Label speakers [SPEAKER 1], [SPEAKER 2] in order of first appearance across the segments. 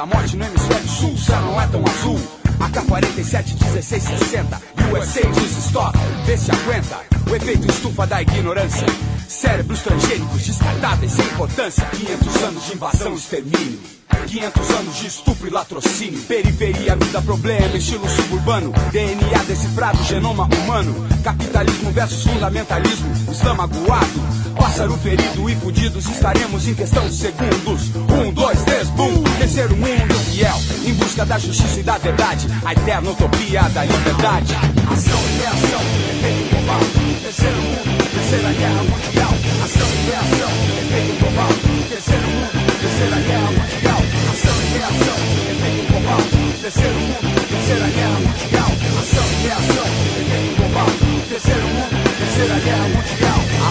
[SPEAKER 1] Da morte, no hemisfério sul céu não é tão azul. AK-47, 1660, USA diz stop, vê se aguenta. O efeito estufa da ignorância. Cérebros transgênicos descartáveis sem importância. 500 anos de invasão e extermínio. 500 anos de estupro e latrocínio. Periferia, vida, problema, estilo suburbano. DNA decifrado, genoma humano. Capitalismo versus fundamentalismo. Islã aguado. Pássaro ferido e fudidos estaremos em questão de segundos. Um, bum! Terceiro mundo fiel, em busca da justiça e da verdade. A eterna utopia da liberdade. Ação e reação, efeito global. Terceiro mundo, terceira guerra mundial. Ação e reação, efeito global. Terceiro mundo, terceira guerra mundial. Ação e reação, efeito global. Terceiro mundo, terceira guerra mundial. Ação e reação,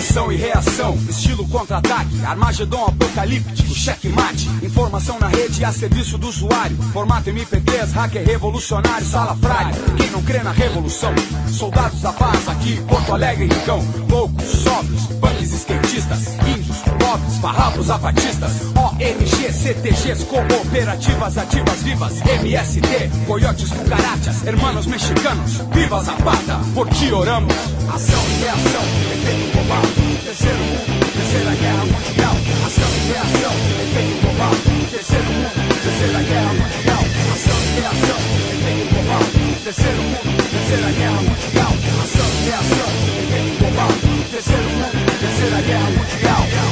[SPEAKER 1] Ação e reação, estilo contra-ataque, Armagedon apocalíptico, checkmate. Informação na rede a serviço do usuário. Formato MP3, hacker revolucionário, salafrário. Quem não crê na revolução? Soldados da paz aqui, Porto Alegre, Ricão. Loucos, sóbrios, punks skatistas, índios, pobres, farrapos, apatistas. ONG, CTGs, cooperativas ativas vivas. MST, coiotes, cucarachas, hermanos mexicanos. Viva Zapata, por ti oramos. Ação e reação, efeito global. Terceiro mundo, terceira guerra mundial. Ação e reação, efeito global. Terceiro mundo, terceira guerra mundial. Ação e reação, efeito global. Terceiro mundo, terceira guerra mundial. Ação e reação, efeito global. Terceiro mundo, terceira guerra mundial.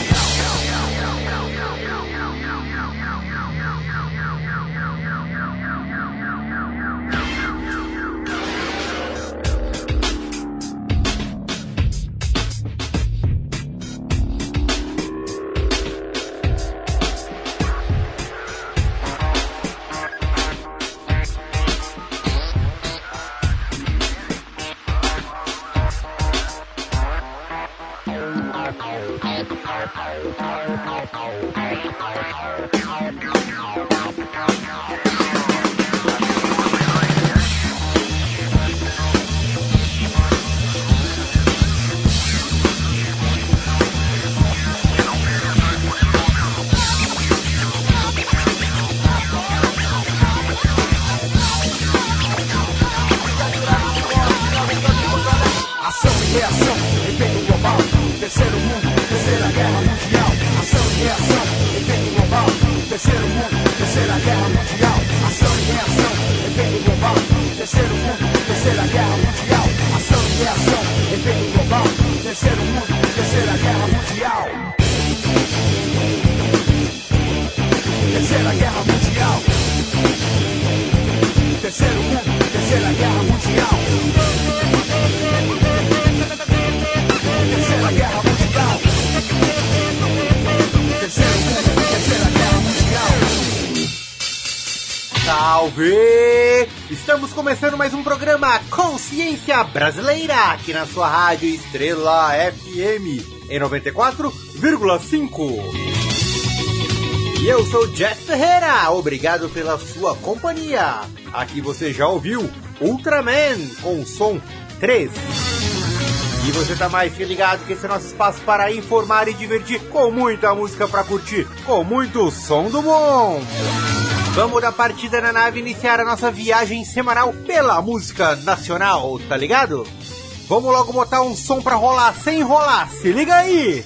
[SPEAKER 1] Guerra mundial. Ação e reação, efeito global. Terceiro mundo, terceira guerra mundial. Ação e reação, efeito global. Terceiro mundo,
[SPEAKER 2] Estamos começando mais um programa Consciência Brasileira aqui na sua rádio Estrela FM em 94,5. E eu sou Jeff Ferreira, obrigado pela sua companhia. Aqui você já ouviu Ultraman com som 3. E você tá mais que ligado que esse é nosso espaço para informar e divertir com muita música para curtir, com muito som do bom. Vamos da partida na nave iniciar a nossa viagem semanal pela música nacional, tá ligado?
[SPEAKER 3] Vamos logo botar um som pra rolar sem enrolar, se liga aí!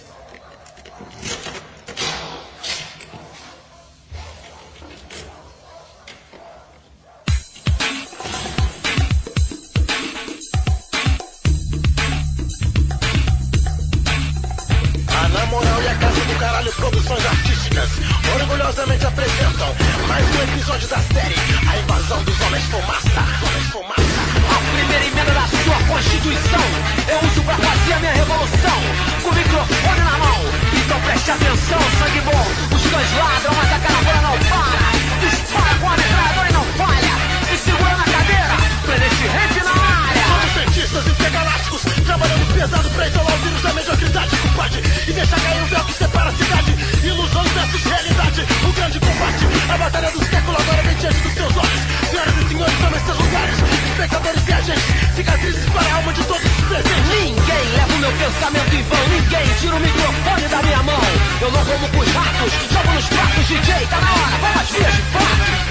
[SPEAKER 4] pensamento em vão. Ninguém tira o microfone da minha mão. Eu não como pros ratos, jogo nos pratos. DJ, tá na hora, Vamos às vias de fato.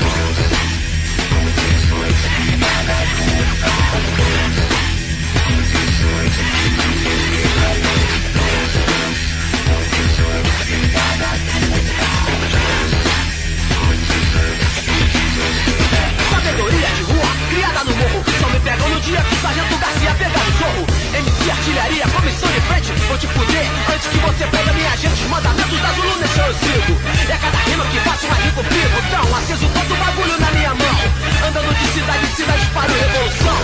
[SPEAKER 4] Sabedoria de rua, criada no morro, só me pegam no dia que artilharia, comissão de frente, vou te fuder Antes que você pega minha gente, os mandamentos das lunas eu sigo. E a cada rima que faço mais rico fico. Tão aceso quanto bagulho na minha mão. Andando de cidade em cidade para o
[SPEAKER 5] revolução.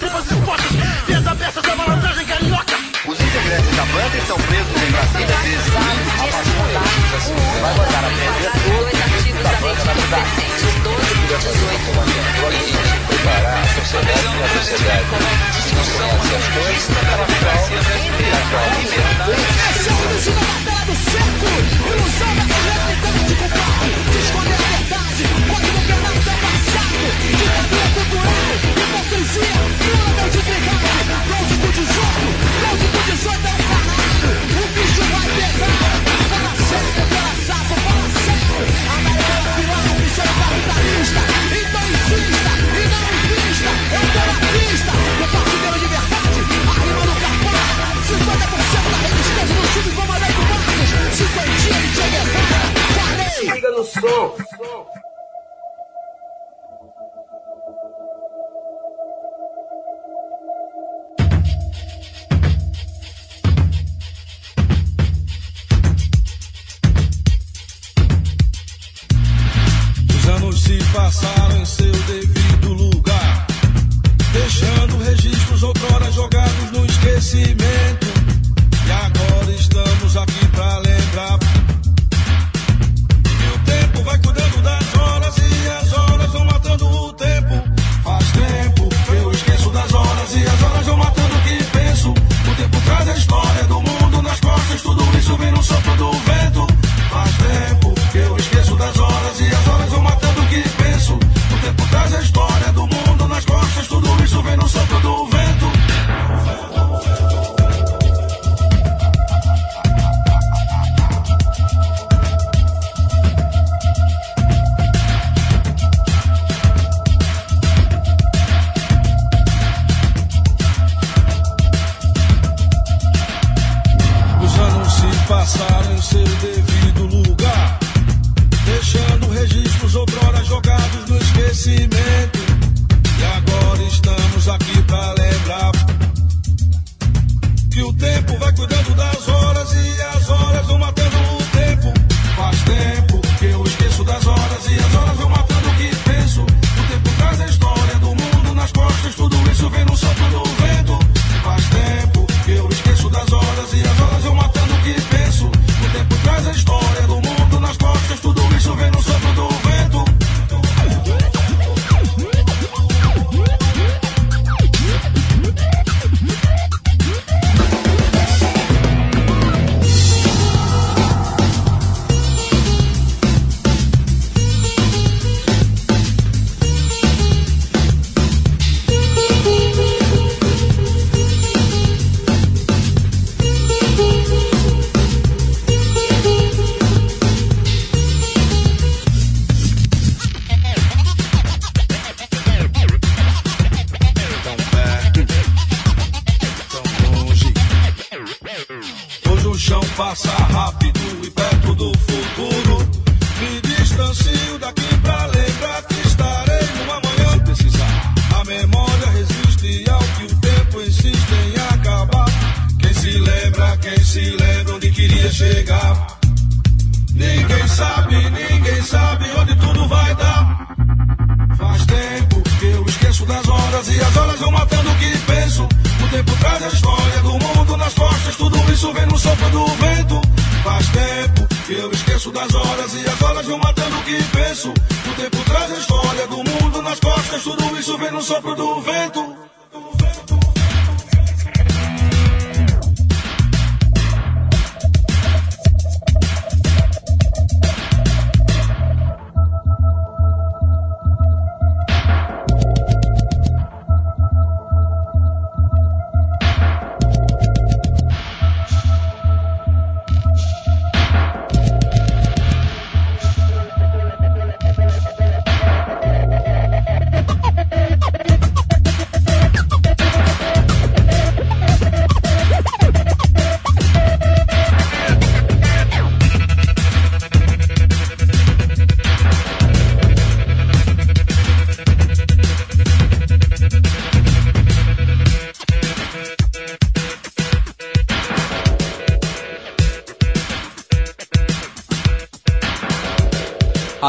[SPEAKER 5] tripas expostas, vias abertas da malandragem carioca.
[SPEAKER 6] Os integrantes da banda estão presos em Brasília desde que Vai botar a prender
[SPEAKER 7] tudo da
[SPEAKER 6] banda a sociedade e a sociedade
[SPEAKER 8] que não conhece as coisas, ela fica a qual liberdade. Esse é o original da ilusão da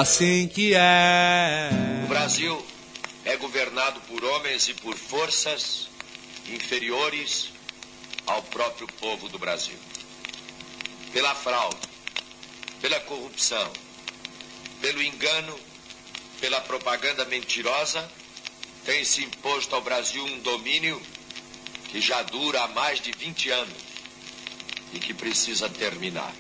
[SPEAKER 9] assim que é.
[SPEAKER 10] O Brasil é governado por homens e por forças inferiores ao próprio povo do Brasil. Pela fraude, pela corrupção, pelo engano, pela propaganda mentirosa, tem se imposto ao Brasil um domínio que já dura há mais de 20 anos e que precisa terminar.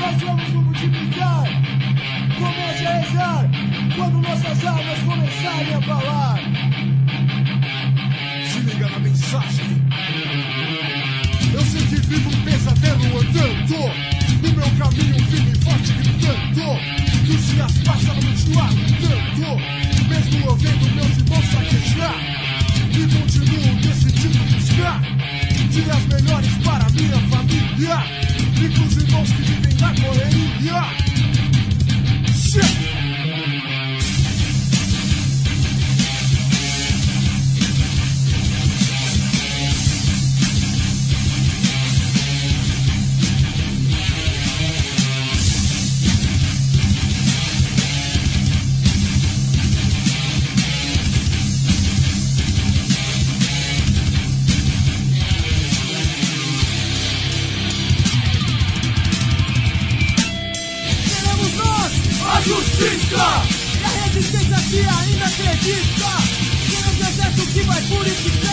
[SPEAKER 11] Nós vamos nos multiplicar Comece a rezar Quando nossas almas começarem a falar
[SPEAKER 12] Se liga na mensagem. Eu sei que vivo um pesadelo andando. No meu caminho, firme e forte, gritando. Que os dias passam a continuar lutando. Mesmo eu vendo meus irmãos fraquejar. E continuo decidindo buscar dias melhores para minha família. E pros irmãos que vivem na correria. Chefe!
[SPEAKER 11] Exército que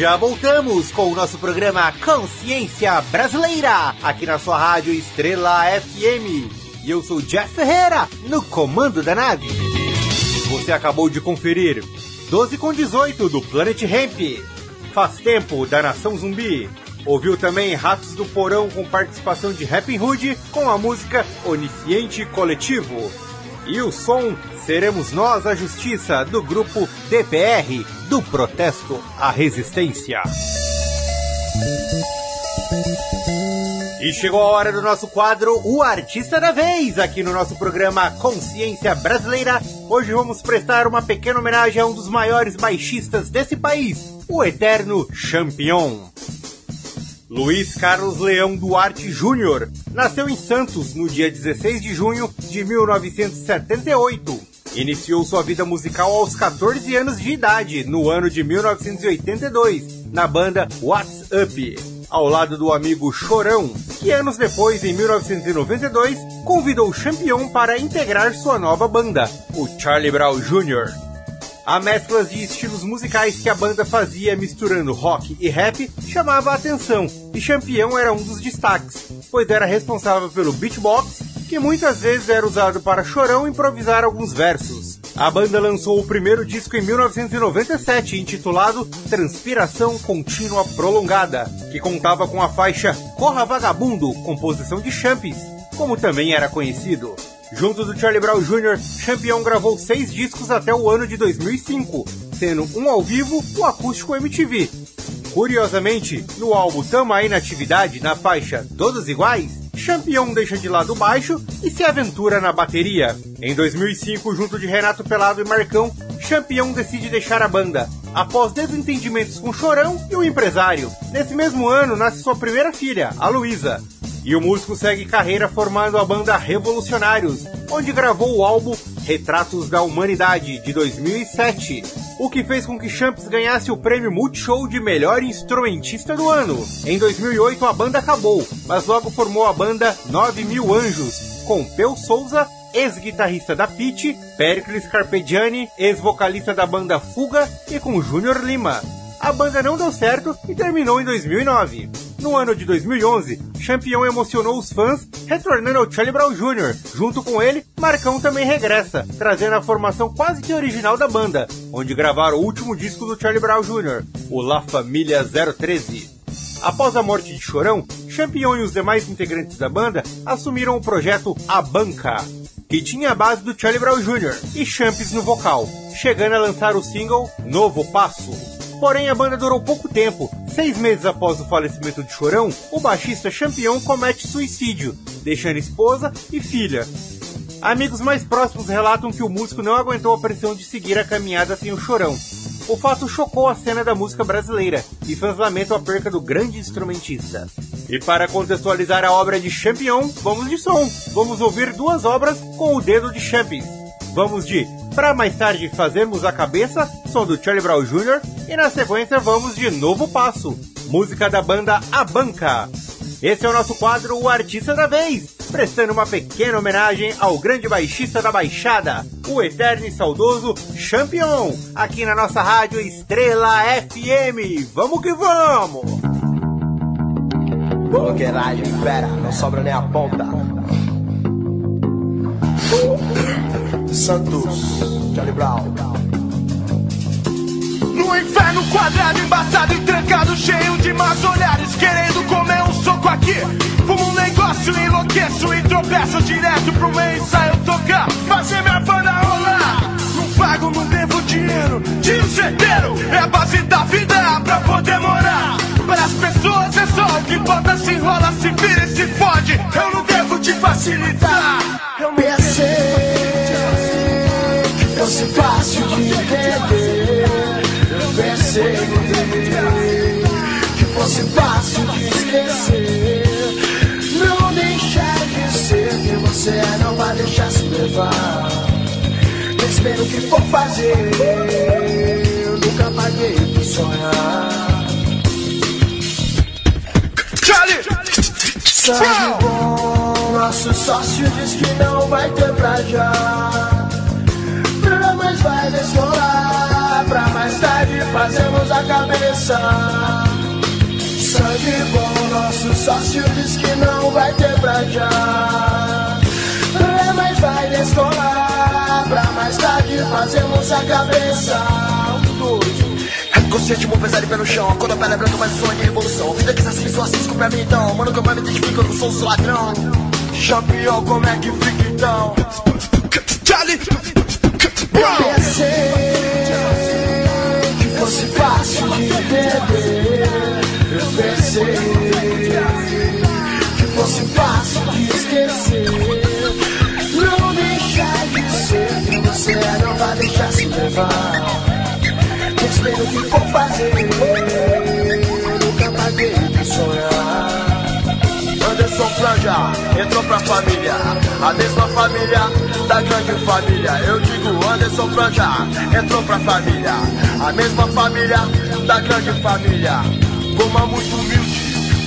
[SPEAKER 2] Já voltamos com o nosso programa Consciência Brasileira, aqui na sua rádio Estrela FM. E eu sou Jeff Ferreira, no comando da nave. Você acabou de conferir 12 com 18 do Planet Ramp, Faz Tempo da Nação Zumbi. Ouviu também Ratos do Porão com participação de Rapping Hood com a música Onisciente Coletivo. E o som Seremos Nós a Justiça do grupo DPR, do Protesto à Resistência. E chegou a hora do nosso quadro O Artista da Vez, aqui no nosso programa Consciência Brasileira. Hoje vamos prestar uma pequena homenagem a um dos maiores baixistas desse país, o eterno Champion. Luiz Carlos Leão Duarte Júnior nasceu em Santos no dia 16 de junho de 1978. Iniciou sua vida musical aos 14 anos de idade, no ano de 1982, na banda What's Up, ao lado do amigo Chorão, que anos depois, em 1992, convidou o Champion para integrar sua nova banda, o Charlie Brown Jr. A mescla de estilos musicais que a banda fazia misturando rock e rap chamava a atenção, e Champion era um dos destaques, pois era responsável pelo beatbox, que muitas vezes era usado para Chorão improvisar alguns versos. A banda lançou o primeiro disco em 1997, intitulado Transpiração Contínua Prolongada, que contava com a faixa Corra Vagabundo, composição de Champs, como também era conhecido. Junto do Charlie Brown Jr., Champion gravou seis discos até o ano de 2005, sendo um ao vivo, o acústico MTV. Curiosamente, no álbum Tamo Aí na Atividade, na faixa Todos Iguais, Champion deixa de lado o baixo e se aventura na bateria. Em 2005, junto de Renato Pelado e Marcão, Champion decide deixar a banda, após desentendimentos com Chorão e o empresário. Nesse mesmo ano, nasce sua primeira filha, a Luísa. E o músico segue carreira formando a banda Revolucionários, onde gravou o álbum Retratos da Humanidade, de 2007, o que fez com que Champs ganhasse o prêmio Multishow de melhor instrumentista do ano. Em 2008 a banda acabou, mas logo formou a banda 9 Mil Anjos, com Peu Souza, ex-guitarrista da Pitty, Pericles Carpegiani, ex-vocalista da banda Fuga e com Júnior Lima. A banda não deu certo e terminou em 2009. No ano de 2011, Champion emocionou os fãs, retornando ao Charlie Brown Jr. Junto com ele, Marcão também regressa, trazendo a formação quase que original da banda, onde gravaram o último disco do Charlie Brown Jr., o La Família 013. Após a morte de Chorão, Champion e os demais integrantes da banda assumiram o projeto A Banca, que tinha a base do Charlie Brown Jr. e Champs no vocal, chegando a lançar o single Novo Passo. Porém, a banda durou pouco tempo. Seis meses após o falecimento de Chorão, o baixista Champion comete suicídio, deixando esposa e filha. Amigos mais próximos relatam que o músico não aguentou a pressão de seguir a caminhada sem o Chorão. O fato chocou a cena da música brasileira e fãs lamentam a perca do grande instrumentista. E para contextualizar a obra de Champion, vamos de som. Vamos ouvir duas obras com o dedo de Champions. Vamos de Pra mais tarde fazermos a cabeça, som do Charlie Brown Jr. E na sequência vamos de Novo Passo, música da banda A Banca. Esse é o nosso quadro O Artista da Vez, prestando uma pequena homenagem ao grande baixista da Baixada, o eterno e saudoso Champion, aqui na nossa rádio Estrela FM. Vamos que vamos!
[SPEAKER 13] Bloqueiragem, fera, não sobra nem a ponta. Santos, Charlie Brown.
[SPEAKER 11] No inferno quadrado, embaçado e trancado, cheio de más olhares, querendo comer um soco aqui. Fumo um negócio, enlouqueço e tropeço direto pro meio ensaio tocar, fazer minha banda rolar. Não pago, não devo dinheiro, tiro certeiro, é a base da vida pra poder morar. Para as pessoas é só o que bota, se enrola, se vira e se fode. Eu não devo te facilitar. Eu
[SPEAKER 13] pensei fosse fácil de entender. Eu pensei que fosse fácil de esquecer. Não deixar de ser quem você é, não vai deixar se levar. Espero que for fazer. Eu nunca paguei por sonhar.
[SPEAKER 11] Charlie!
[SPEAKER 13] Sangue bom, nosso sócio diz que não vai ter pra já mas vai descolar. Pra mais tarde fazermos a cabeça. Sangue bom, nosso sócio diz que não vai ter pra já. Mas vai descolar. Pra mais tarde fazermos a cabeça. Um, dois.
[SPEAKER 14] Consciente, bom pesar e pé no chão. Quando a pele é branca, mas sonho de revolução. Vida que assassina, sou assim, pra mim então. Mano, que eu me identifico, eu não sou seu ladrão.
[SPEAKER 13] Champion, como é que fica então?
[SPEAKER 11] Charlie!
[SPEAKER 13] Eu pensei que fosse fácil de entender. Eu pensei que fosse fácil de esquecer. Não deixar de ser quem você é, não vai deixar se levar. Espero que for fazer.
[SPEAKER 14] Pra família, a mesma família da grande família. Eu digo Anderson Franja entrou pra família, a mesma família da grande família. Coma muito humilde,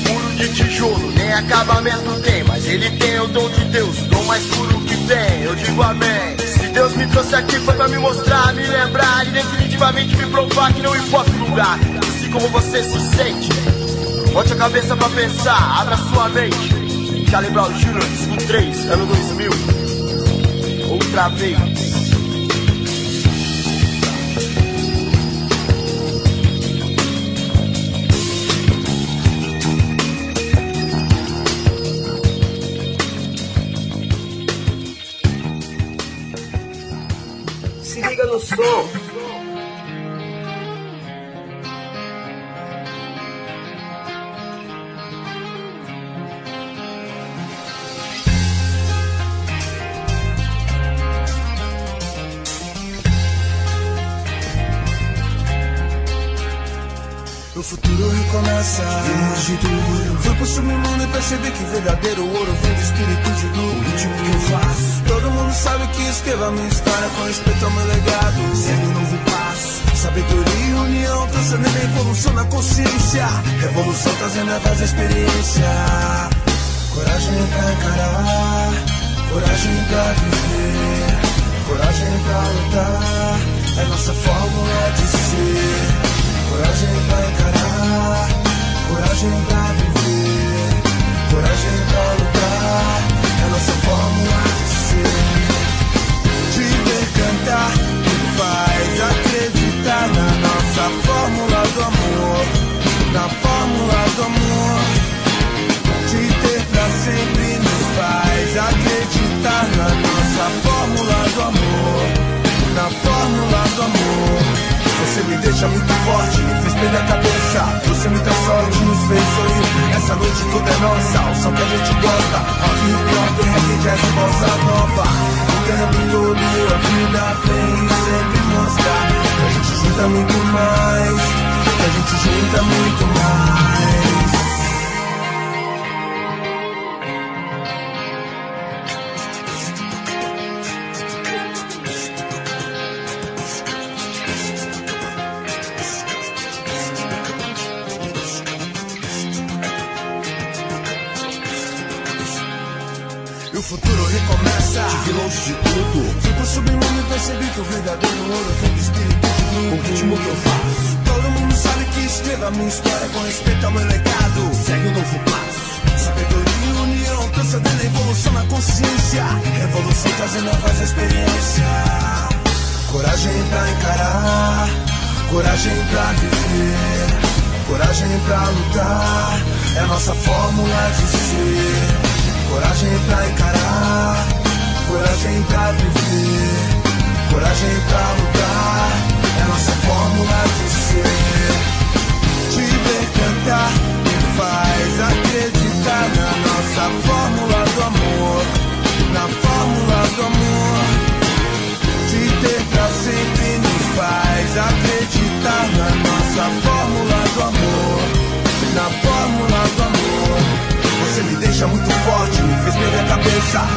[SPEAKER 14] muro de tijolo, nem acabamento tem, mas ele tem o dom de Deus, o dom mais puro que tem. Eu digo amém. Se Deus me trouxe aqui foi pra me mostrar, me lembrar e definitivamente me provar que não importa o lugar, assim como você se sente. Bote a cabeça pra pensar, abra sua mente. Charlie Brown Jr., disco 3, ano 2000. Outra vez.
[SPEAKER 13] Se liga no som.
[SPEAKER 12] Verdadeiro ouro vem do espírito de. O ritmo que eu faço. Todo mundo sabe que escreva minha história com respeito ao meu legado. Segue um novo passo. Sabedoria e união transcendendo a evolução na consciência. Revolução trazendo a voz experiência. Coragem pra encarar. Coragem pra viver. Coragem pra lutar. É nossa fórmula de ser. Coragem pra encarar, coragem pra viver, coragem pra lutar, é nossa fórmula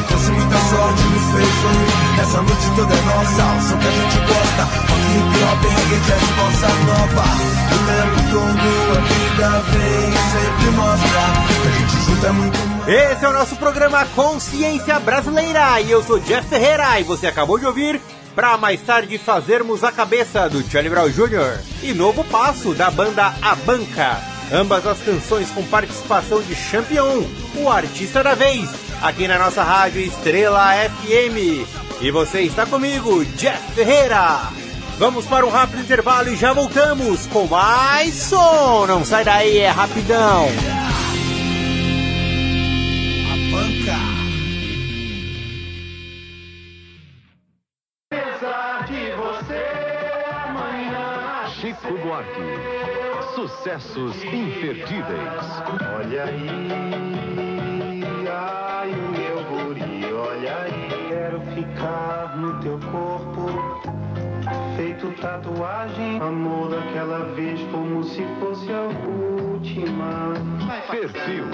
[SPEAKER 12] Trouxe muita sorte. Essa noite toda é nossa, o som que a gente gosta. Rock, hip hop, reggae, jazz, bossa nova. A vida vem sempre mostra a gente junta muito mais.
[SPEAKER 2] Esse é o nosso programa Consciência Brasileira e eu sou Jeff Ferreira e você acabou de ouvir para mais tarde fazermos a cabeça do Charlie Brown Jr. e Novo Passo da banda A Banca. Ambas as canções com participação de Champion, o artista da vez, aqui na nossa rádio Estrela FM. E você está comigo, Jeff Ferreira. Vamos para um rápido intervalo e já voltamos com mais som. Não sai daí, é rapidão.
[SPEAKER 12] A banca.
[SPEAKER 15] Chico Buarque. Sucessos imperdíveis.
[SPEAKER 16] Olha aí, ai o meu guri, olha aí. Quero ficar no teu corpo, feito tatuagem. Amor daquela vez como se fosse a última.
[SPEAKER 15] Perfil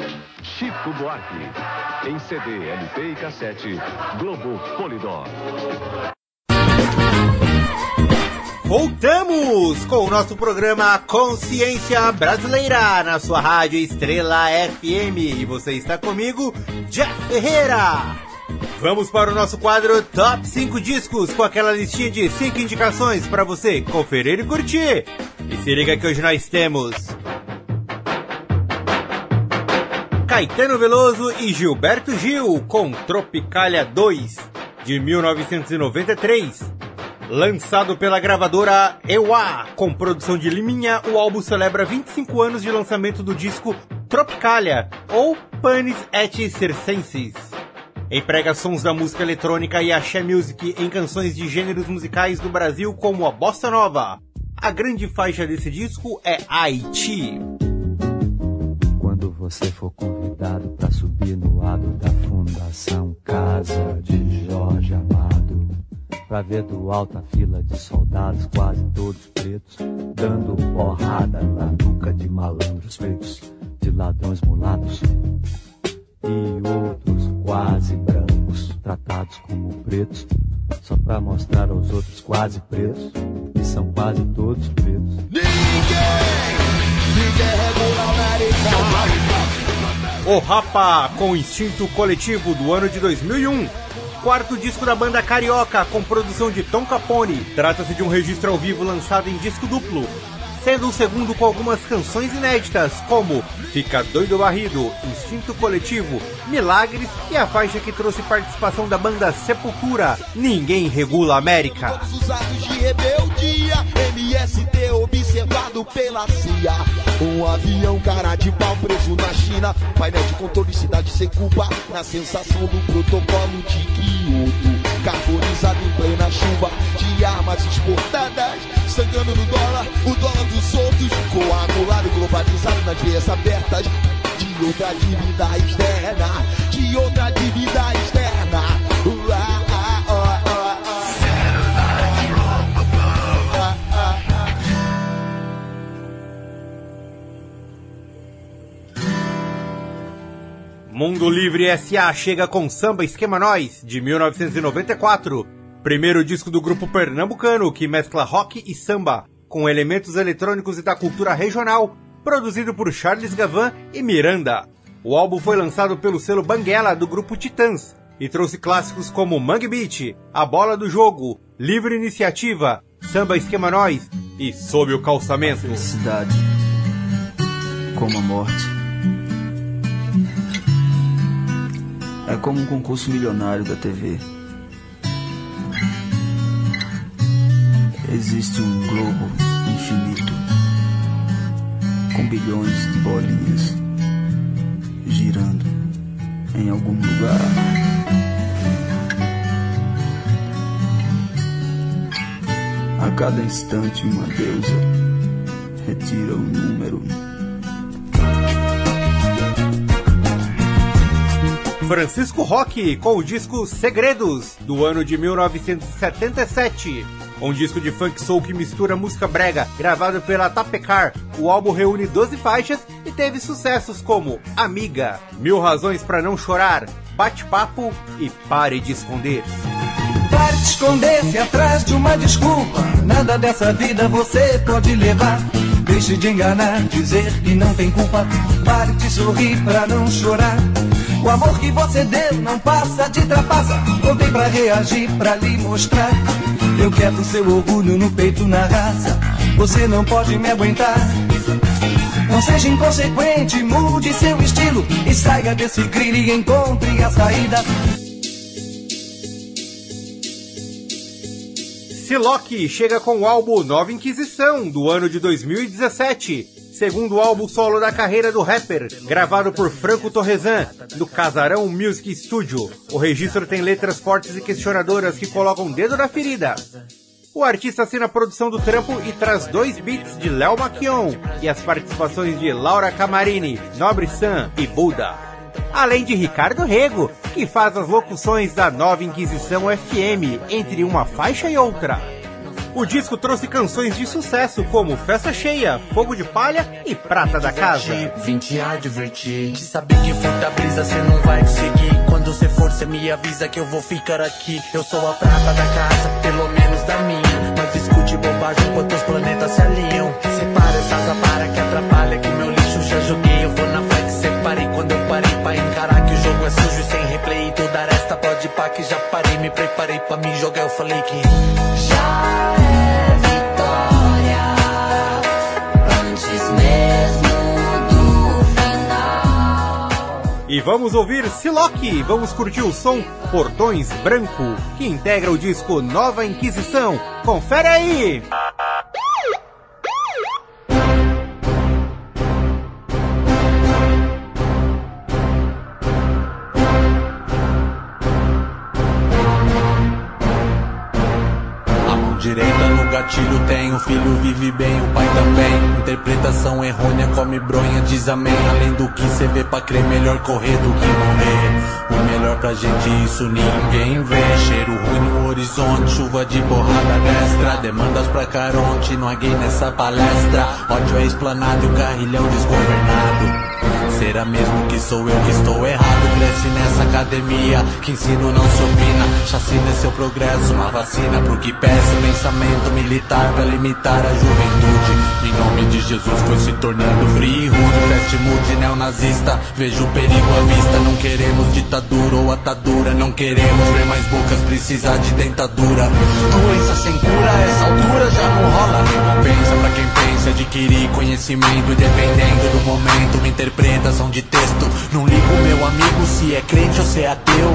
[SPEAKER 15] Chico Buarque. Em CD, LP e cassete, Globo Polydor.
[SPEAKER 2] Voltamos com o nosso programa Consciência Brasileira na sua rádio Estrela FM e você está comigo, Jeff Ferreira. Vamos para o nosso quadro Top 5 Discos com aquela listinha de 5 indicações para você conferir e curtir. E se liga que hoje nós temos Caetano Veloso e Gilberto Gil com Tropicália 2 de 1993. Lançado pela gravadora EWA, com produção de Liminha, o álbum celebra 25 anos de lançamento do disco Tropicalia, ou Panis et Circenses. Emprega sons da música eletrônica e axé music em canções de gêneros musicais do Brasil como a bossa nova. A grande faixa desse disco é Haiti.
[SPEAKER 17] Quando você for convidado para subir no lado da Fundação Casa de pra ver do alto a fila de soldados, quase todos pretos, dando porrada na nuca de malandros feitos de ladrões mulatos e outros quase brancos, tratados como pretos, só pra mostrar aos outros quase pretos, e são quase todos pretos.
[SPEAKER 2] O Rapa com Instinto Coletivo do ano de 2001. Quarto disco da banda Carioca com produção de Tom Capone. Trata-se de um registro ao vivo lançado em disco duplo, sendo o segundo com algumas canções inéditas, como Fica Doido Barrido, Instinto Coletivo, Milagres e a faixa que trouxe participação da banda Sepultura, Ninguém Regula a América.
[SPEAKER 6] MST observado pela CIA. Um avião cara de pau preso na China, painel de controle cidade sem culpa, na sensação do protocolo de Kyoto. Carbonizado em plena chuva de armas exportadas, sangrando no dólar, o dólar dos outros, coagulado, globalizado nas veias abertas de outra dívida externa, de outra dívida externa.
[SPEAKER 2] Mundo Livre S.A. chega com Samba Esquema Nós, de 1994. Primeiro disco do grupo pernambucano que mescla rock e samba, com elementos eletrônicos e da cultura regional, produzido por Charles Gavan e Miranda. O álbum foi lançado pelo selo Banguela do grupo Titãs e trouxe clássicos como Mangue Beat, A Bola do Jogo, Livre Iniciativa, Samba Esquema Nós e Sob o Calçamento.
[SPEAKER 18] Felicidade, como a morte. É como um concurso milionário da TV. Existe um globo infinito com bilhões de bolinhas girando em algum lugar. A cada instante, uma deusa retira o número.
[SPEAKER 2] Francisco Roque com o disco Segredos, do ano de 1977. Um disco de funk soul que mistura música brega, gravado pela Tapecar. O álbum reúne 12 faixas e teve sucessos como Amiga, Mil Razões para Não Chorar, Bate-Papo e Pare de Esconder.
[SPEAKER 19] Pare de esconder-se atrás de uma desculpa. Nada dessa vida você pode levar. Deixe de enganar, dizer que não tem culpa. Pare de sorrir pra não chorar. O amor que você deu não passa de trapaça. Voltei pra reagir, pra lhe mostrar. Eu quero seu orgulho no peito, na raça. Você não pode me aguentar. Não seja inconsequente, mude seu estilo. E saia desse grilo e encontre a saída.
[SPEAKER 2] Silock chega com o álbum Nova Inquisição, do ano de 2017. Segundo álbum solo da carreira do rapper, gravado por Franco Torresan, do Casarão Music Studio. O registro tem letras fortes e questionadoras que colocam o dedo na ferida. O artista assina a produção do trampo e traz dois beats de Léo Maquion e as participações de Laura Camarini, Nobre Sam e Buda. Além de Ricardo Rego, que faz as locuções da Nova Inquisição FM entre uma faixa e outra. O disco trouxe canções de sucesso como Festa Cheia, Fogo de Palha e Prata da Casa.
[SPEAKER 20] Vim te advertir, de saber que fruta brisa cê não vai conseguir. Quando cê for, cê me avisa que eu vou ficar aqui. Eu sou a prata da casa, pelo menos da minha. Mas escute bobagem enquanto os planetas se alinham. Separa essas aparas que atrapalha, que meu lixo já joguei. Eu vou na que separei quando eu parei pra encarar que o jogo é sujo e sem replay. E toda esta pode pá que já parei, me preparei pra me jogar. Eu falei que já
[SPEAKER 2] E vamos ouvir Silock, vamos curtir o som Portões Branco, que integra o disco Nova Inquisição. Confere aí!
[SPEAKER 21] A mão direita
[SPEAKER 20] compartilho tem. O filho vive bem, o pai também. Interpretação errônea, come bronha, diz amém. Além do que cê vê pra crer, melhor correr do que morrer. O melhor pra gente, isso ninguém vê. Cheiro ruim no horizonte, chuva de porrada destra. Demandas pra Caronte, não há gay nessa palestra. Ódio é explanado e o carrilhão desgovernado. Será mesmo que sou eu que estou errado? Cresce nessa academia que ensino não se opina. Chacina é seu progresso, uma vacina pro que peça. Pensamento militar pra limitar a juventude. Em nome de Jesus foi se tornando rude. Fast mood neonazista, vejo o perigo à vista. Não queremos ditadura ou atadura. Não queremos ver mais bocas precisar de dentadura. Doença sem cura, essa altura já não rola. Recompensa pra quem pensa adquirir conhecimento. E dependendo do momento, me interpretação de texto. Não ligo, meu amigo, se é crente ou se é ateu.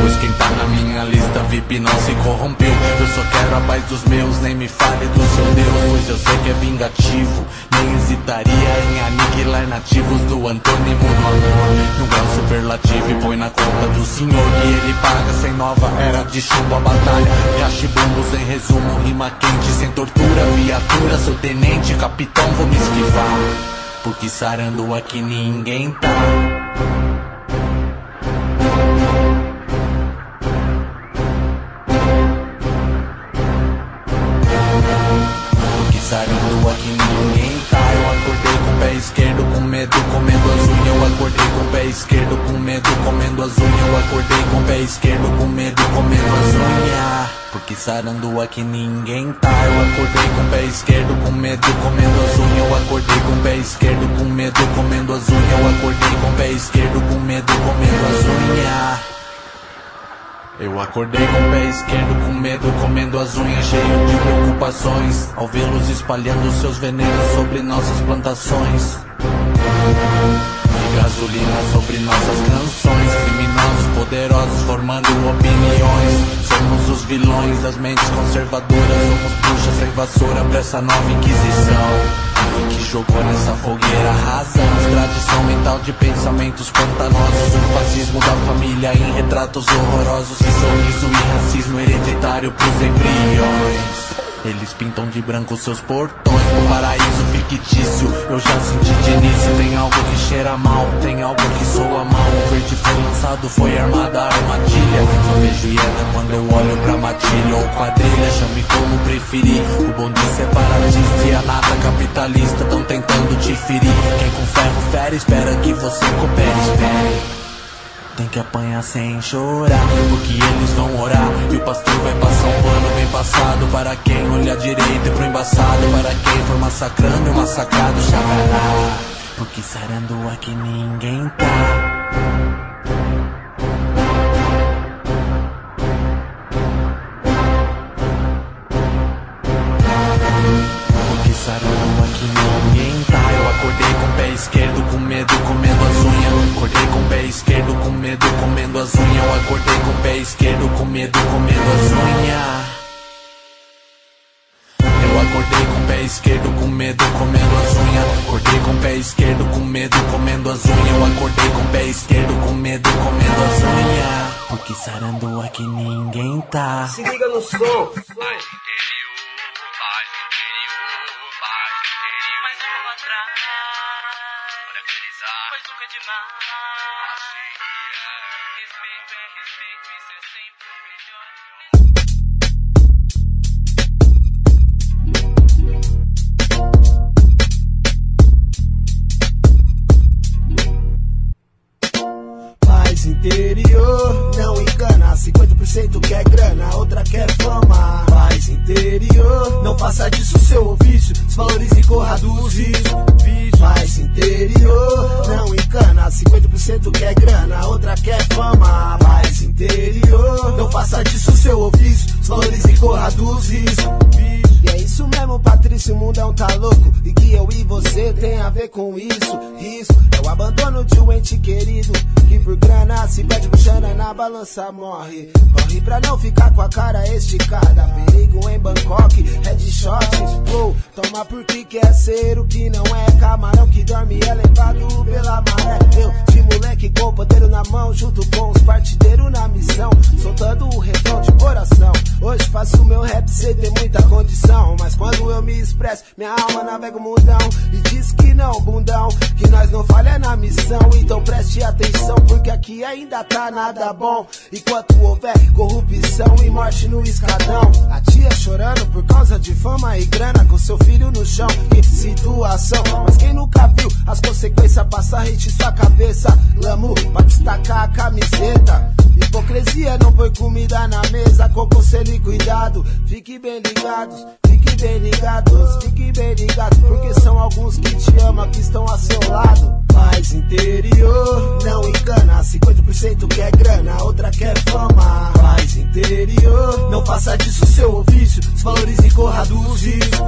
[SPEAKER 20] Pois quem tá na minha lista VIP não se corrompeu. Eu só quero a paz dos meus, nem me fale do seu Deus. Pois eu sei que é vingativo. Nem hesitaria em aniquilar nativos do antônimo do amor. É um superlativo e põe na conta do senhor que ele paga sem nova era de chumbo a batalha. E achibumbos em resumo, rima quente, sem tortura, viatura. Sou tenente, capitão, vou me esquivar. Porque sarando aqui ninguém tá. Porque acordei com o pé esquerdo com medo, comendo as unhas. Eu acordei com o pé esquerdo com medo, comendo as unhas. Eu acordei com o pé esquerdo com medo, comendo as unhas. Porque sarando aqui ninguém tá. Eu acordei com o pé esquerdo com medo, comendo as unhas. Eu acordei com o pé esquerdo com medo, comendo as unhas. Eu acordei com o pé esquerdo com medo, comendo as unhas. Eu acordei com o pé esquerdo com medo, comendo as unhas, cheio de preocupações. Ao vê-los espalhando seus venenos sobre nossas plantações. E gasolina sobre nossas canções. Criminosos poderosos formando opiniões. Somos os vilões das mentes conservadoras. Somos bruxas sem vassoura pra essa nova inquisição. Jogou nessa fogueira razões Tradição mental de pensamentos pantanosos O fascismo da família em retratos horrorosos E sorriso e racismo hereditário pros embriões eles pintam de branco seus portões pro paraíso fictício. Eu já senti. Tem algo que cheira mal, tem algo que soa mal. O verde foi lançado, foi armada a armadilha. Só vejo hiena quando eu olho pra matilha ou quadrilha. Chame como preferir. O bonde separatista e a nata capitalista tão tentando te ferir. Quem com ferro fere, espera que você coopere, espere. Tem que apanhar sem chorar, porque eles vão orar. E o pastor vai passar um pano bem passado para quem olha direito e pro embaçado. Para quem for massacrando e massacrado chamará. Porque sarando aqui ninguém tá. Porque sarando aqui ninguém tá. Eu acordei com pé esquerdo com medo, comendo as unhas. Acordei com o pé esquerdo com medo, comendo as unhas. Eu acordei com o pé esquerdo com medo, comendo as unhas. Esquerdo com medo, comendo as unhas. Acordei com o pé esquerdo com medo, comendo as unhas. Eu acordei com o pé esquerdo com medo, comendo as unhas. Porque sarando aqui ninguém tá.
[SPEAKER 6] Se liga no som.
[SPEAKER 13] Interior, não engana. 50% quer grana, outra quer fama. Paz interior, não faça disso seu ofício. Desvalorize e corra dos riscos. Paz interior, não engana. 50% quer grana, outra quer fama. Paz interior, não faça disso seu ofício. Desvalorize e corra dos riscos. E é isso mesmo, Patrício, o mundão tá louco. E que eu e você tem a ver com isso. Isso é abandono de um ente querido. Que por grana se perde puxando na balança, morre. Corre pra não ficar com a cara esticada. Perigo em Bangkok, headshot. Wow, toma porque quer ser o que não é. Camarão que dorme é levado pela maré. Eu de moleque com poder na mão, junto com os partideiros na missão, soltando o refrão de coração. Hoje faço meu rap sem ter muita condição, mas quando eu me expresso, minha alma navega o mundão e diz que não, bundão, que nós não falha na missão. Então preste atenção, porque aqui ainda tá nada bom. Enquanto houver corrupção e morte no escadão, a tia chorando por causa de fama e grana com seu filho no chão. Que situação, mas quem nunca viu as consequências passar em sua cabeça? Lamo pra destacar a camiseta. Hipocrisia não põe comida na mesa com conselho e cuidado. Fique bem ligados, fique bem ligados, fique bem ligados, porque são alguns que te amam que estão a seu lado. Paz interior, não engana, 50% quer grana, outra quer fama. Paz interior, não faça disso seu ofício, desvalorize e corra dos riscos.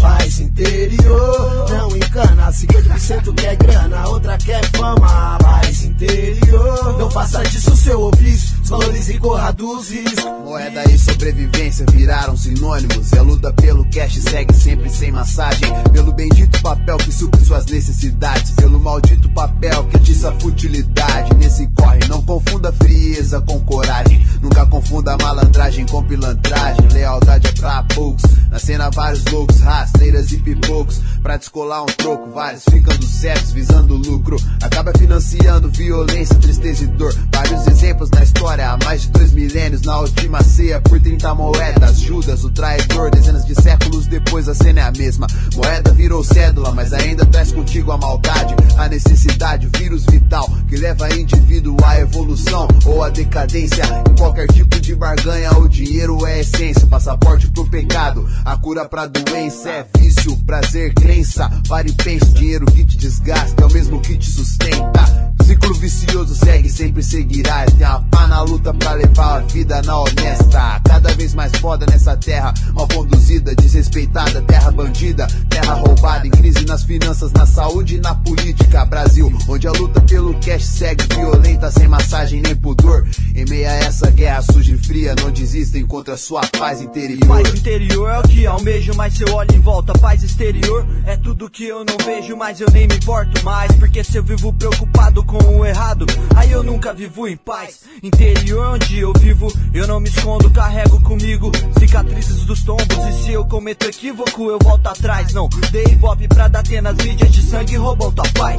[SPEAKER 13] Paz interior, não engana, 50% quer grana, outra quer fama. Paz interior, não faça disso seu ofício, desvalorize e corra dos riscos.
[SPEAKER 6] Moeda e sobrevivência viraram sinônimos. E a luta pelo cash segue sempre sem massagem. Pelo bendito papel que supre suas necessidades. Pelo maldito papel que atiça a futilidade. Nesse corre, não confunda frieza com coragem. Nunca confunda malandragem com pilantragem. Lealdade é pra poucos. Na cena, vários loucos, rasteiras e pipocos. Pra descolar um troco, vários ficando cegos, visando lucro. Acaba financiando violência, tristeza e dor. Vários exemplos na história, há mais de dois milênios. Na última ceia, por 30 moedas. Judas, o traidor, dezenas de séculos depois a cena é a mesma. Moeda virou cédula, mas ainda traz contigo a maldade, a necessidade, o vírus vital que leva indivíduo à evolução ou à decadência. Em qualquer tipo de barganha, o dinheiro é essência, passaporte pro pecado, a cura pra doença é vício, prazer, crença, pare e pensa, dinheiro que te desgasta é o mesmo que te sustenta. Ciclo vicioso segue, sempre seguirá. Tem a pá na luta pra levar a vida na honesta. Cada vez mais foda nessa terra, mal conduzida, desrespeitada, terra bandida, terra roubada, em crise nas finanças, na saúde e na política. Brasil, onde a luta pelo cash segue violenta, sem massagem nem pudor. Em meio a essa guerra suja e fria, não desistem contra sua paz interior.
[SPEAKER 22] Paz interior é o que almejo, mas se eu olho em volta, paz exterior é tudo que eu não vejo, mas eu nem me importo mais. Porque se eu vivo preocupado com o errado, aí eu nunca vivo em paz. Interior onde eu vivo, eu não me escondo, carrego comigo cicatrizes dos tombos. E se eu cometo equívoco, eu volto atrás. Não dei ibope pra dar nas mídias de sangue roubam tua paz.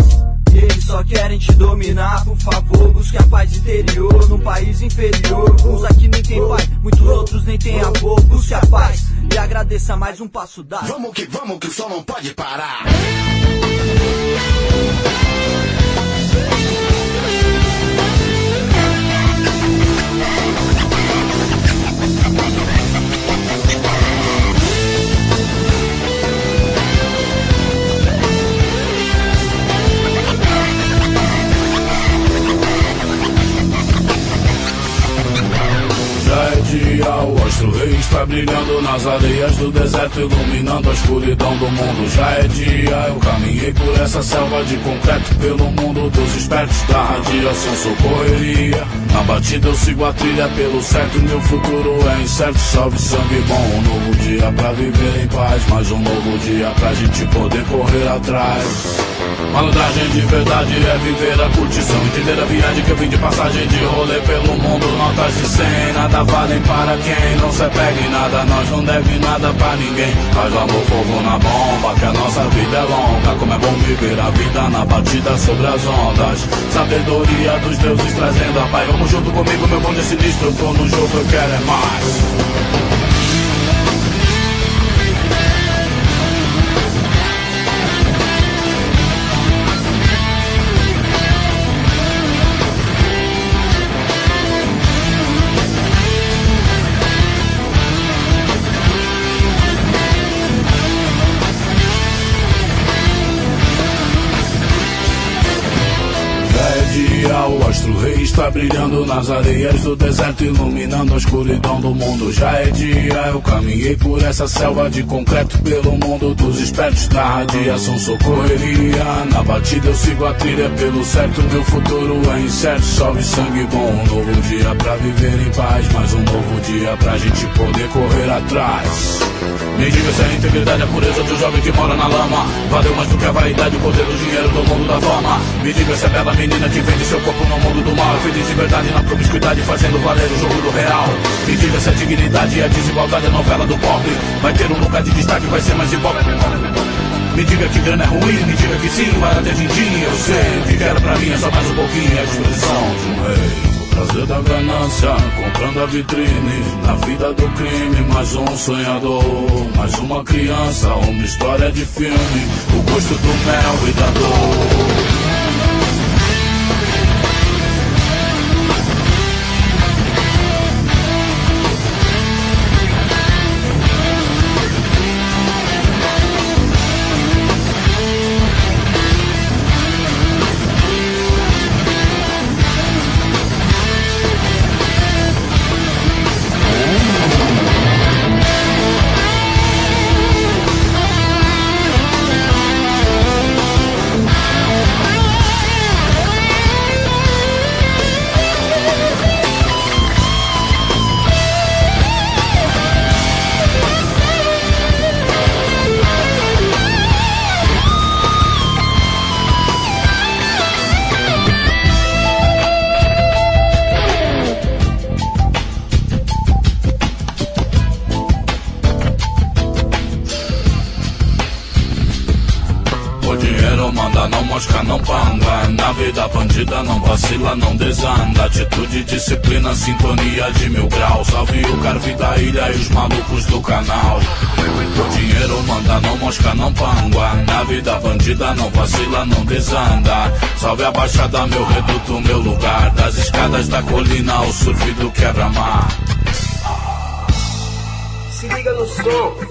[SPEAKER 22] Eles só querem te dominar, por favor, busque a paz interior num país inferior. Uns aqui nem tem pai, muitos outros nem tem avô. Busque a paz e agradeça mais um passo dado.
[SPEAKER 23] Vamos que vamos, que o sol não pode parar.
[SPEAKER 24] Dia, o astro rei está brilhando nas areias do deserto, iluminando a escuridão do mundo. Já é dia, eu caminhei por essa selva de concreto, pelo mundo dos espertos da radiação. Sou correria, na batida eu sigo a trilha pelo certo. Meu futuro é incerto, salve sangue bom. Um novo dia pra viver em paz, mais um novo dia pra gente poder correr atrás. Malandragem de verdade é viver a curtição Entender a viagem que eu vim de passagem de rolê pelo mundo Notas de 100, nada valem para quem não se pega em nada Nós não deve nada pra ninguém Nós vamos fogo na bomba que a nossa vida é longa Como é bom viver a vida na batida sobre as ondas Sabedoria dos deuses trazendo a paz Vamos junto comigo, meu bonde é sinistro Eu tô no jogo, eu quero é mais Nosso rei está brilhando nas areias do deserto, iluminando a escuridão do mundo. Já é dia, eu caminhei por essa selva de concreto pelo mundo dos espertos da radiação. Sou correria, na batida eu sigo a trilha pelo certo. Meu futuro é incerto, salve sangue bom. Um novo dia pra viver em paz, mais um novo dia pra gente poder correr atrás. Me diga se a integridade é a pureza um jovem que mora na lama. Valeu mais do que a vaidade, o poder do dinheiro do mundo da fama. Me diga se a bela menina que vende seu corpo no mundo do mal é feliz de verdade na promiscuidade, fazendo valer o jogo do real. Me diga se a dignidade e a desigualdade é novela do pobre. Vai ter um lugar de destaque, vai ser mais igual. Me diga que grana é ruim, me diga que sim, vai até din Eu sei, o que quero pra mim é só mais um pouquinho, a expressão de um rei. Prazer da ganância, comprando a vitrine Na vida do crime, mais um sonhador Mais uma criança, uma história de filme O gosto do mel e da dor Salve a baixada, meu reduto, meu lugar. Das escadas da colina ao surf do quebra-mar.
[SPEAKER 4] Se liga no som.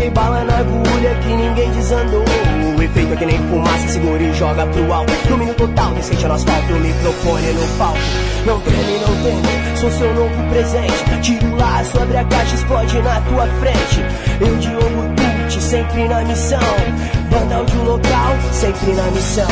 [SPEAKER 4] Coloquei bala na agulha que ninguém desandou. O efeito é que nem fumaça, segura e joga pro alto. Domínio total, decente no asfalto, microfone no palco. Não treme, não teme, sou seu novo presente. Tiro lá, sobre a caixa, explode na tua frente. Eu, Diogo Tucci, sempre na missão. Banda áudio local, sempre na missão.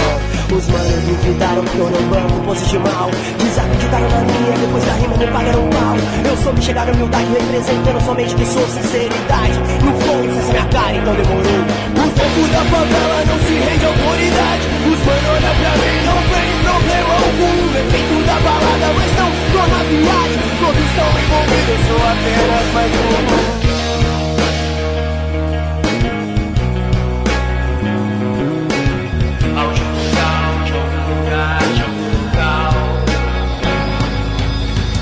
[SPEAKER 4] Os manos duvidaram que eu não banco pose de mal. Desacreditaram na minha, depois da rima me pagaram pau. Eu soube chegar na humildade, representando somente que sou sinceridade. No flow, é cara, então demorou. O fogo da favela não se rende à autoridade. Os manos olham pra mim, não tem problema algum. Efeito da balada, mas não tô na viagem. Todos estão envolvidos, eu sou apenas mais um.
[SPEAKER 25] Áudio local, de algum lugar, de algum local.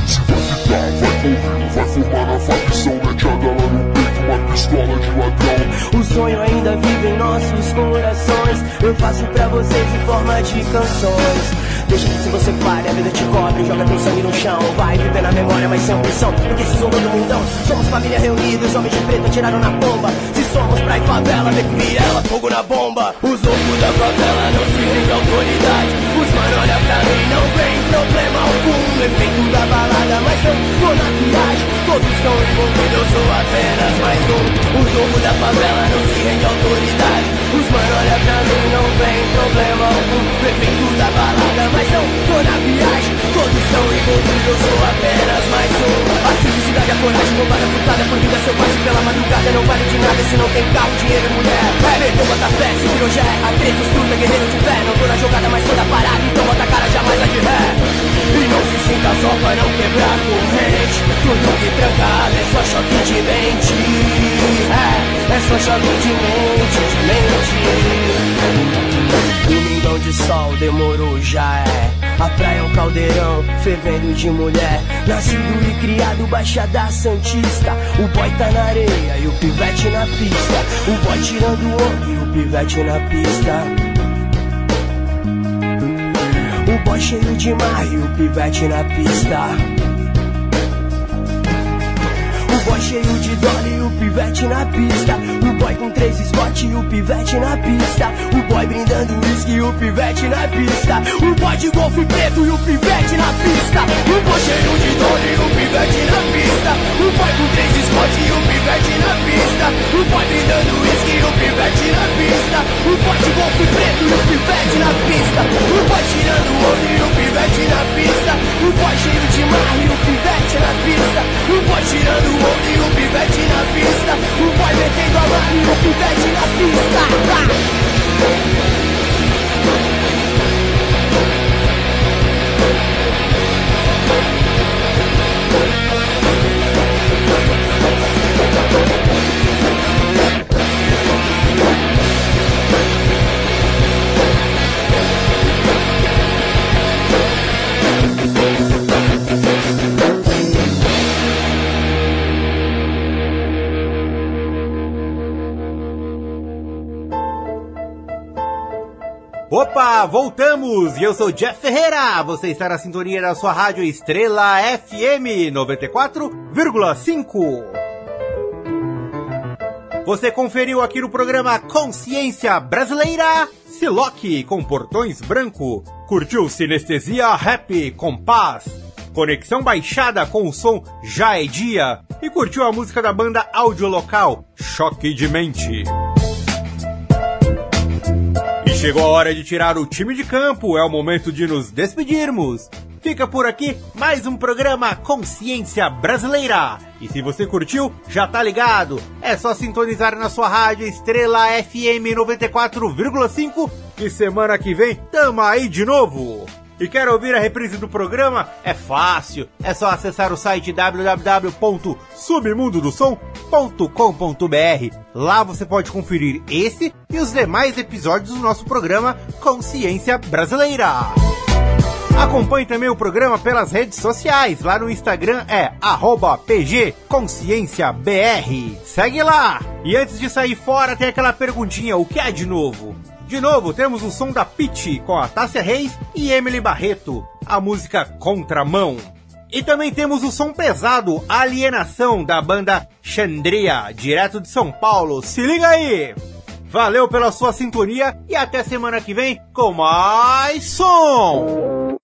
[SPEAKER 26] Se vai ficar, vai formar a facção Mete a dela no uma pistola de ladrão
[SPEAKER 4] O sonho ainda vive em nossos corações. Eu faço pra vocês em forma de canções. Deixa que se você falha, a vida te cobre, joga teu sangue no chão. Vai viver na memória, mas sem ambição. Porque se zombam do mundão, somos família reunidos, homens de preto atiraram na bomba. Se somos pra ir favela, vê que ela, fogo na bomba. Os loucos da favela não se rendem à autoridade mano, olha pra mim, não tem problema algum. Efeito da balada, mas não tô na viagem Todos estão envolvidos, eu sou apenas mais um. O jogo da favela não se rende à autoridade. Os mano, olha pra mim, não tem problema algum. Efeito da balada, mas não tô na viagem Todos estão envolvidos, eu sou apenas mais um. A simplicidade, a coragem, roubada, furtada Por seu selvagem, pela madrugada Não vale de nada. Se não tem carro, dinheiro e mulher É, perdeu, bota fé, se virou já é. Atrito, estuda, guerreiro tô na jogada, mas toda parada Então bota cara, jamais é de ré E não se sinta só pra não quebrar a corrente Tudo que trancado é só choque de mente É, é só choque de mente, de mente Domingão de sol, demorou, já é a praia é um caldeirão, fervendo de mulher. Nascido e criado, Baixada Santista. O boy tá na areia e o pivete na pista. O boy tirando o ombro e o pivete na pista. Cheio de mar e o pivete na pista. O boy cheio de dólar e o pivete na pista. O boy com três Scott e o pivete na pista. O boy brindando whisky e o pivete na pista. O boy de golfe preto e o pivete na pista. O boy cheio de dólar e o pivete na pista. O boy com três Scott e o pivete na pista. O boy brindando whisky e o pivete na pista. O boy de golfe preto e o pivete na pista. O boy tirando onda e o pivete na pista. O boy cheio de mar e o pivete na pista. O boy tirando onda e o pivete na pista. O boy metendo a mão e o pivete na pista.
[SPEAKER 2] Opa, voltamos! E eu sou Jeff Ferreira. Você está na sintonia da sua rádio Estrela FM 94,5. Você conferiu aqui no programa Consciência Brasileira, Siloque com portões branco, curtiu Sinestesia Rap com paz, Conexão Baixada com o som Já é Dia e curtiu a música da banda áudio local Choque de Mente. Chegou a hora de tirar o time de campo, é o momento de nos despedirmos. Fica por aqui mais um programa Consciência Brasileira. E se você curtiu, já tá ligado. É só sintonizar na sua rádio Estrela FM 94,5 e semana que vem tamo aí de novo. E quer ouvir a reprise do programa? É fácil, é só acessar o site www.submundodosom.com.br. Lá você pode conferir esse e os demais episódios do nosso programa Consciência Brasileira. Acompanhe também o programa pelas redes sociais. Lá no Instagram é pgconscienciabr. Segue lá! E antes de sair fora, tem aquela perguntinha: o que é de novo? De novo, temos o som da Pitty com a Tássia Reis e Emily Barreto, a música Contramão. E também temos o som pesado Alienação da banda Xandria, direto de São Paulo. Se liga aí! Valeu pela sua sintonia e até semana que vem com mais som!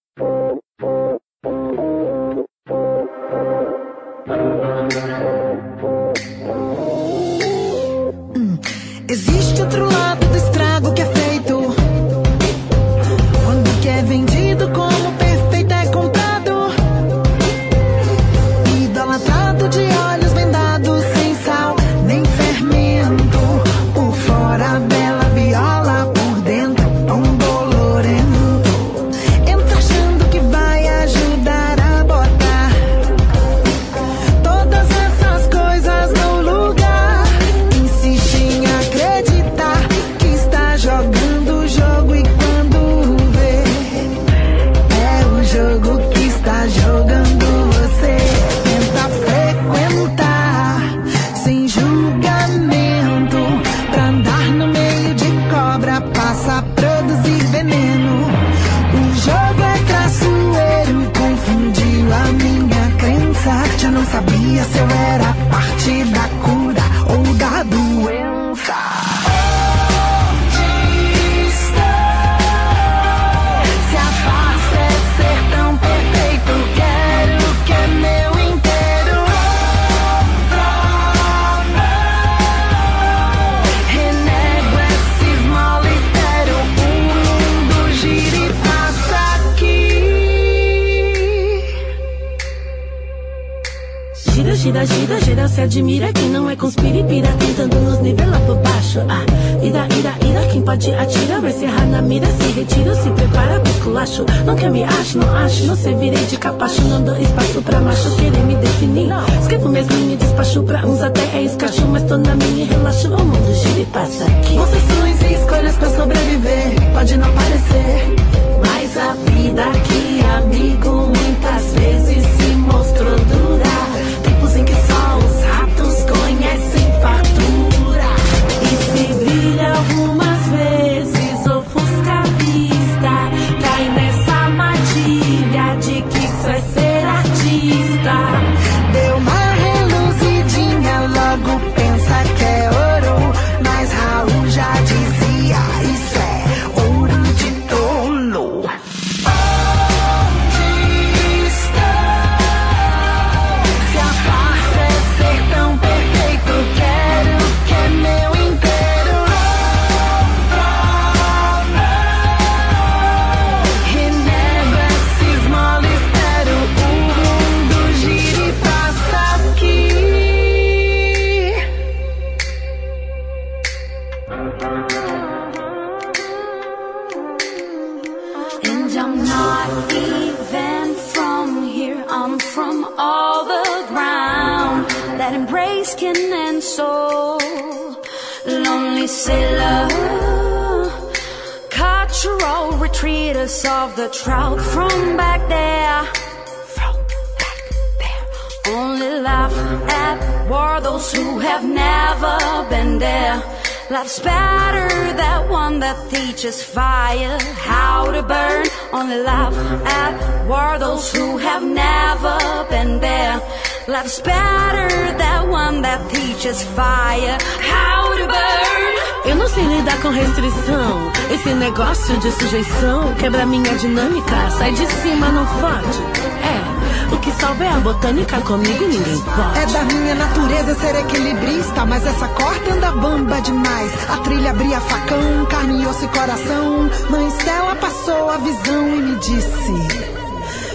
[SPEAKER 27] better than one that teaches fire how to burn. Eu não sei lidar com restrição. Esse negócio de sujeição quebra minha dinâmica. Sai de cima, não fode. É, o que salva é a botânica, comigo ninguém pode.
[SPEAKER 28] É da minha natureza ser equilibrista, mas essa corda anda bamba demais. A trilha abria facão, carne, osso e coração. Mãe Stella passou a visão e me disse.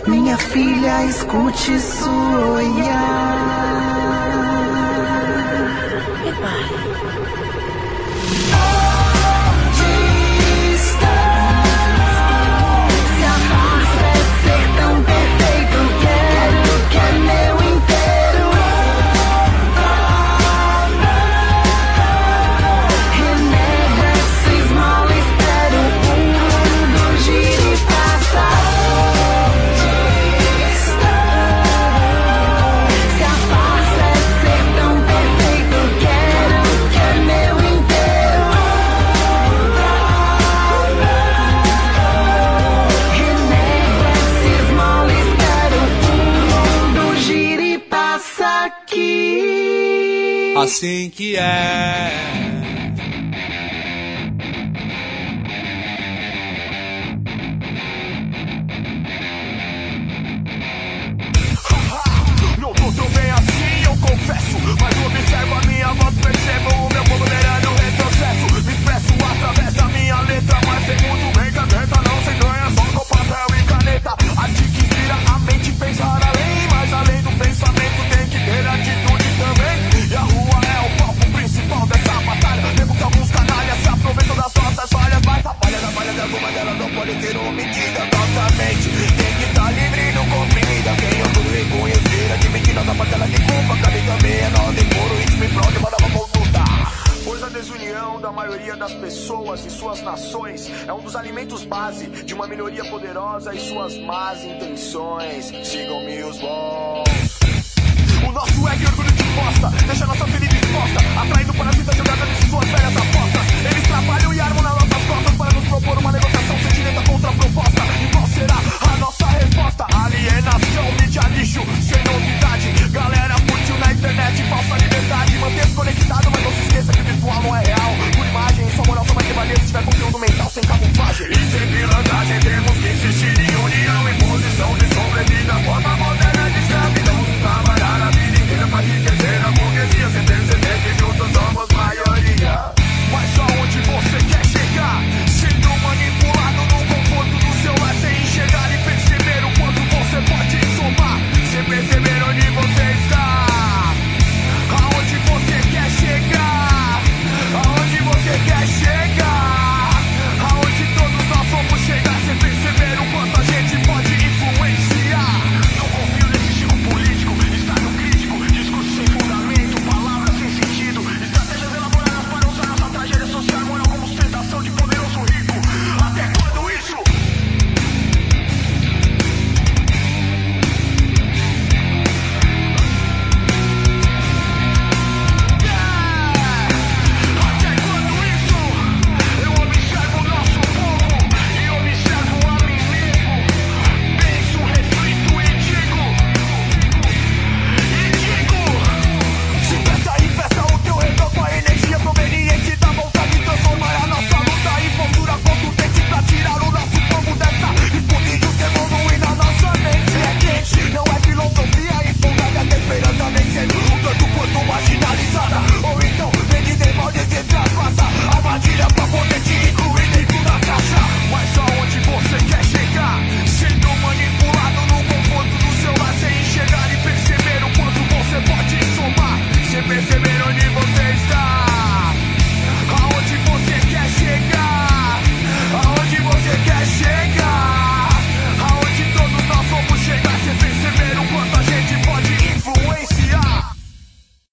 [SPEAKER 28] Minha filha, escute sua olhar.
[SPEAKER 14] Goodbye.